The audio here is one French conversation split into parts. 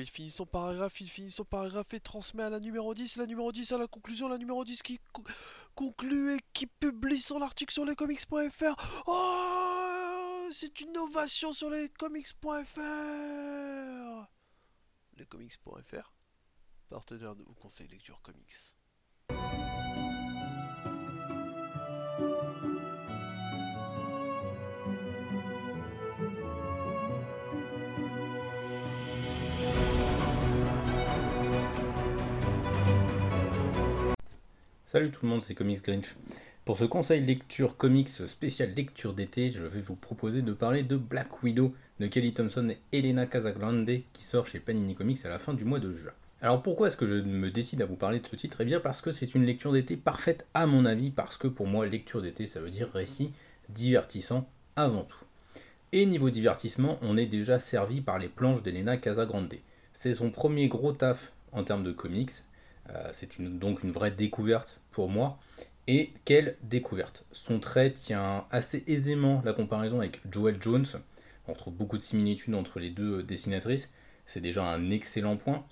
il finit son paragraphe, il finit son paragraphe et transmet à la numéro 10, la numéro 10 à la conclusion, la numéro 10 qui conclut et qui publie son article sur lescomics.fr. Oh C'est une ovation sur lescomics.fr Lescomics.fr Partenaire de vos conseils lecture comics. Salut tout le monde, c'est Comics Grinch. Pour ce conseil lecture comics spécial lecture d'été, je vais vous proposer de parler de Black Widow de Kelly Thompson et Elena Casagrande qui sort chez Panini Comics à la fin du mois de juin. Alors pourquoi est-ce que je me décide à vous parler de ce titre? Eh bien parce que c'est une lecture d'été parfaite à mon avis, parce que pour moi lecture d'été ça veut dire récit divertissant avant tout. Et niveau divertissement, on est déjà servi par les planches d'Elena Casagrande. C'est son premier gros taf en termes de comics, euh, c'est donc une vraie découverte pour moi. Et quelle découverte? Son trait tient assez aisément la comparaison avec Joel Jones. On retrouve beaucoup de similitudes entre les deux dessinatrices. C'est déjà un excellent point.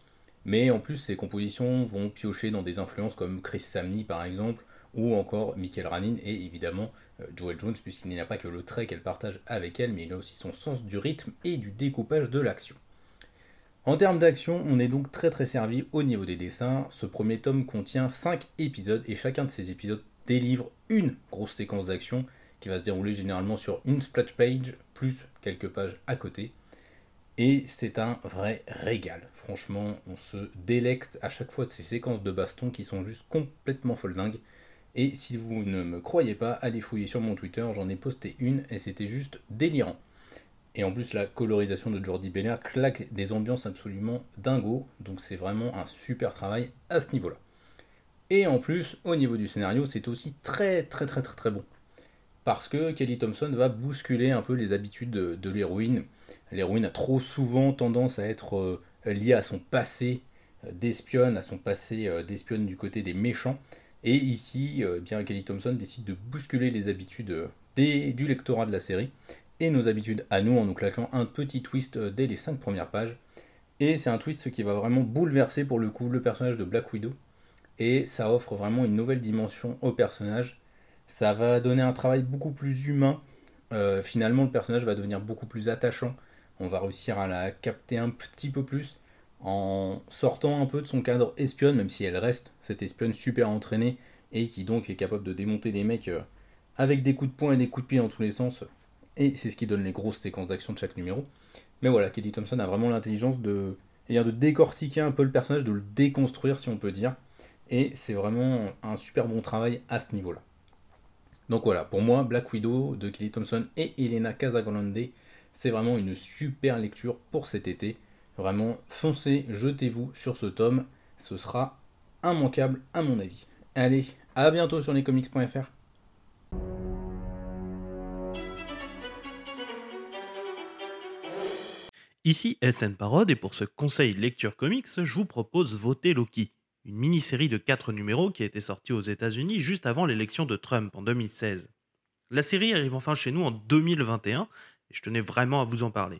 Mais en plus, ses compositions vont piocher dans des influences comme Chris Samney par exemple, ou encore Michael Ranin et évidemment euh, Joel Jones, puisqu'il n'y a pas que le trait qu'elle partage avec elle, mais il a aussi son sens du rythme et du découpage de l'action. En termes d'action, on est donc très très servi au niveau des dessins. Ce premier tome contient 5 épisodes et chacun de ces épisodes délivre une grosse séquence d'action qui va se dérouler généralement sur une splash page plus quelques pages à côté. Et c'est un vrai régal. Franchement, on se délecte à chaque fois de ces séquences de baston qui sont juste complètement foldingues. Et si vous ne me croyez pas, allez fouiller sur mon Twitter, j'en ai posté une et c'était juste délirant. Et en plus, la colorisation de Jordi Belair claque des ambiances absolument dingo. Donc c'est vraiment un super travail à ce niveau-là. Et en plus, au niveau du scénario, c'est aussi très très très très très bon. Parce que Kelly Thompson va bousculer un peu les habitudes de, l'héroïne. L'héroïne a trop souvent tendance à être euh, liée à son passé euh, d'espionne, à son passé euh, d'espionne du côté des méchants. Et ici, bien Kelly Thompson décide de bousculer les habitudes du lectorat de la série et nos habitudes à nous en nous claquant un petit twist euh, dès les 5 premières pages. Et c'est un twist qui va vraiment bouleverser pour le coup le personnage de Black Widow. Et ça offre vraiment une nouvelle dimension au personnage. Ça va donner un travail beaucoup plus humain. Euh, finalement, le personnage va devenir beaucoup plus attachant. On va réussir à la capter un petit peu plus en sortant un peu de son cadre espionne, même si elle reste cette espionne super entraînée et qui donc est capable de démonter des mecs euh, avec des coups de poing et des coups de pied dans tous les sens et c'est ce qui donne les grosses séquences d'action de chaque numéro. Mais voilà, Kelly Thompson a vraiment l'intelligence de, eh de décortiquer un peu le personnage, de le déconstruire si on peut dire, et c'est vraiment un super bon travail à ce niveau-là. Donc voilà, pour moi, Black Widow de Kelly Thompson et Elena Casagrande, c'est vraiment une super lecture pour cet été. Vraiment, foncez, jetez-vous sur ce tome, ce sera immanquable à mon avis. Allez, à bientôt sur lescomics.fr. Ici SN Parode et pour ce conseil lecture comics, je vous propose Voter Loki, une mini-série de 4 numéros qui a été sortie aux États-Unis juste avant l'élection de Trump en 2016. La série arrive enfin chez nous en 2021 et je tenais vraiment à vous en parler.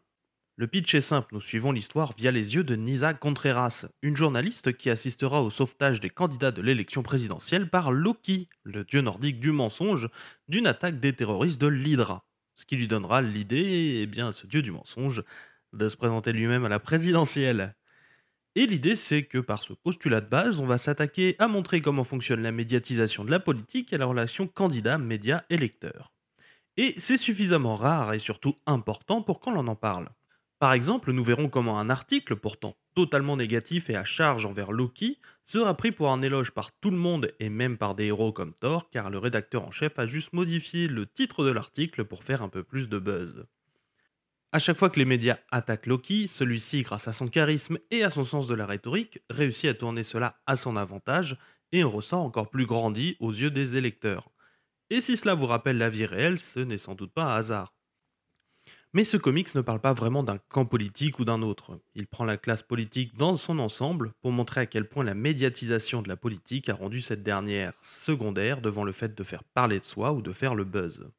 Le pitch est simple, nous suivons l'histoire via les yeux de Nisa Contreras, une journaliste qui assistera au sauvetage des candidats de l'élection présidentielle par Loki, le dieu nordique du mensonge, d'une attaque des terroristes de l'Hydra. Ce qui lui donnera l'idée, eh bien, ce dieu du mensonge, de se présenter lui-même à la présidentielle. Et l'idée, c'est que par ce postulat de base, on va s'attaquer à montrer comment fonctionne la médiatisation de la politique et la relation candidat-média-électeur. Et c'est suffisamment rare et surtout important pour qu'on en parle. Par exemple, nous verrons comment un article, pourtant totalement négatif et à charge envers Loki, sera pris pour un éloge par tout le monde et même par des héros comme Thor, car le rédacteur en chef a juste modifié le titre de l'article pour faire un peu plus de buzz. À chaque fois que les médias attaquent Loki, celui-ci, grâce à son charisme et à son sens de la rhétorique, réussit à tourner cela à son avantage et on ressent encore plus grandi aux yeux des électeurs. Et si cela vous rappelle la vie réelle, ce n'est sans doute pas un hasard. Mais ce comics ne parle pas vraiment d'un camp politique ou d'un autre. Il prend la classe politique dans son ensemble pour montrer à quel point la médiatisation de la politique a rendu cette dernière secondaire devant le fait de faire parler de soi ou de faire le buzz.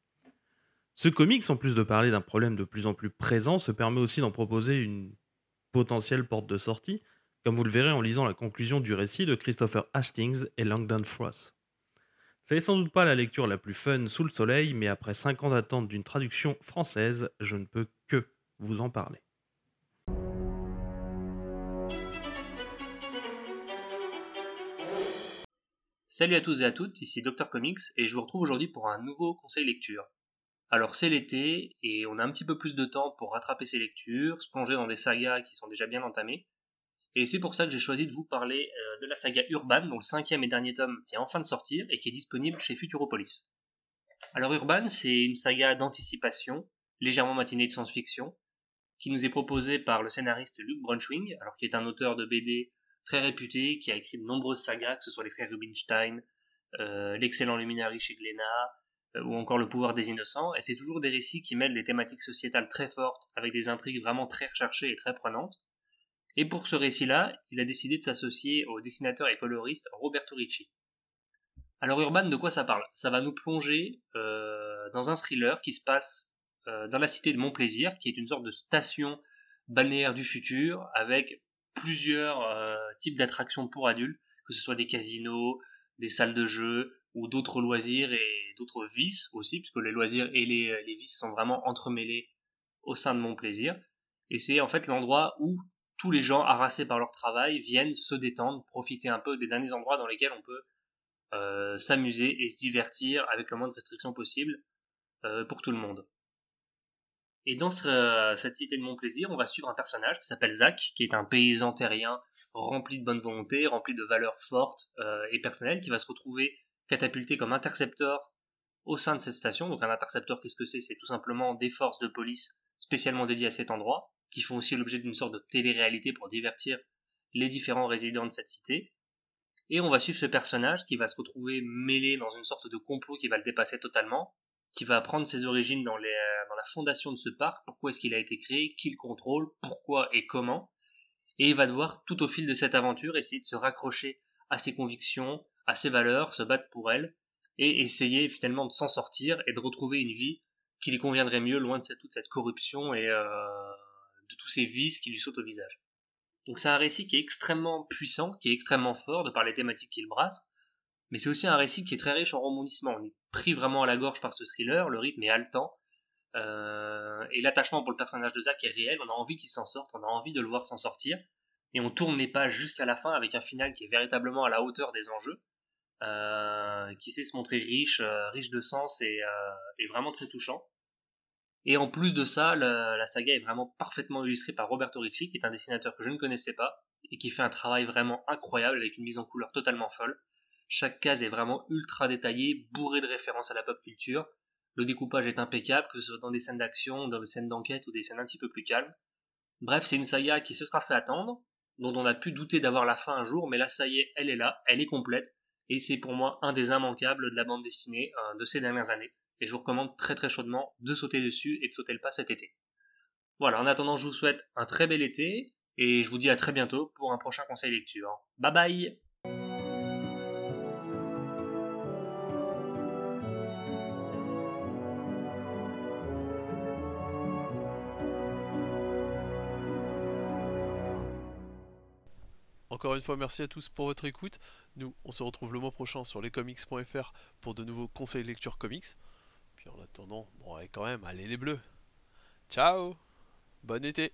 Ce comics, en plus de parler d'un problème de plus en plus présent, se permet aussi d'en proposer une potentielle porte de sortie, comme vous le verrez en lisant la conclusion du récit de Christopher Hastings et Langdon Frost. Ce n'est sans doute pas la lecture la plus fun sous le soleil, mais après 5 ans d'attente d'une traduction française, je ne peux que vous en parler. Salut à tous et à toutes, ici Dr Comics et je vous retrouve aujourd'hui pour un nouveau conseil lecture. Alors c'est l'été et on a un petit peu plus de temps pour rattraper ces lectures, se plonger dans des sagas qui sont déjà bien entamées. Et c'est pour ça que j'ai choisi de vous parler euh, de la saga Urban, dont le cinquième et dernier tome vient enfin de sortir et qui est disponible chez Futuropolis. Alors Urban, c'est une saga d'anticipation, légèrement matinée de science-fiction, qui nous est proposée par le scénariste Luc Brunschwing, alors qui est un auteur de BD très réputé, qui a écrit de nombreuses sagas, que ce soit les frères Rubinstein, euh, l'excellent Luminari chez Glénat, ou encore Le pouvoir des innocents, et c'est toujours des récits qui mêlent des thématiques sociétales très fortes, avec des intrigues vraiment très recherchées et très prenantes. Et pour ce récit-là, il a décidé de s'associer au dessinateur et coloriste Roberto Ricci. Alors Urban, de quoi ça parle? Ça va nous plonger euh, dans un thriller qui se passe dans la cité de Montplaisir, qui est une sorte de station balnéaire du futur, avec plusieurs euh, types d'attractions pour adultes, que ce soit des casinos, des salles de jeu ou d'autres loisirs et d'autres vices aussi, puisque les loisirs et les, les vices sont vraiment entremêlés au sein de mon plaisir. Et c'est en fait l'endroit où tous les gens harassés par leur travail viennent se détendre, profiter un peu des derniers endroits dans lesquels on peut euh, s'amuser et se divertir avec le moins de restrictions possible euh, pour tout le monde. Et dans cette cité de mon plaisir, on va suivre un personnage qui s'appelle Zach, qui est un paysan terrien rempli de bonne volonté, rempli de valeurs fortes euh, et personnelles, qui va se retrouver catapulté comme intercepteur au sein de cette station. Donc un intercepteur, qu'est-ce que c'est? C'est tout simplement des forces de police spécialement dédiées à cet endroit, qui font aussi l'objet d'une sorte de télé-réalité pour divertir les différents résidents de cette cité. Et on va suivre ce personnage qui va se retrouver mêlé dans une sorte de complot qui va le dépasser totalement, qui va prendre ses origines dans, euh, dans la fondation de ce parc, pourquoi est-ce qu'il a été créé, qui le contrôle, pourquoi et comment. Et il va devoir, tout au fil de cette aventure, essayer de se raccrocher à ses convictions, à ses valeurs, se battre pour elles, et essayer finalement de s'en sortir et de retrouver une vie qui lui conviendrait mieux, loin de toute cette corruption et euh, de tous ces vices qui lui sautent au visage. Donc c'est un récit qui est extrêmement puissant, qui est extrêmement fort de par les thématiques qu'il brasse, mais c'est aussi un récit qui est très riche en rebondissements. On est pris vraiment à la gorge par ce thriller, le rythme est haletant, euh, et l'attachement pour le personnage de Zach est réel, on a envie qu'il s'en sorte, on a envie de le voir s'en sortir, et on tourne les pages jusqu'à la fin avec un final qui est véritablement à la hauteur des enjeux, euh, qui sait se montrer riche, euh, riche de sens et, vraiment très touchant. Et en plus de ça, la, saga est vraiment parfaitement illustrée par Roberto Ricci, qui est un dessinateur que je ne connaissais pas, et qui fait un travail vraiment incroyable avec une mise en couleur totalement folle. Chaque case est vraiment ultra détaillée, bourrée de références à la pop culture. Le découpage est impeccable, que ce soit dans des scènes d'action, dans des scènes d'enquête ou des scènes un petit peu plus calmes. Bref, c'est une saga qui se sera fait attendre, dont on a pu douter d'avoir la fin un jour, mais là ça y est, elle est là, elle est complète, et c'est pour moi un des immanquables de la bande dessinée euh, de ces dernières années, et je vous recommande très très chaudement de sauter dessus et de sauter le pas cet été. Voilà, en attendant, je vous souhaite un très bel été, et je vous dis à très bientôt pour un prochain conseil lecture. Bye bye Encore une fois, merci à tous pour votre écoute. Nous, on se retrouve le mois prochain sur lescomics.fr pour de nouveaux conseils de lecture comics. Puis en attendant, bon, quand même, allez les bleus. Ciao Bon été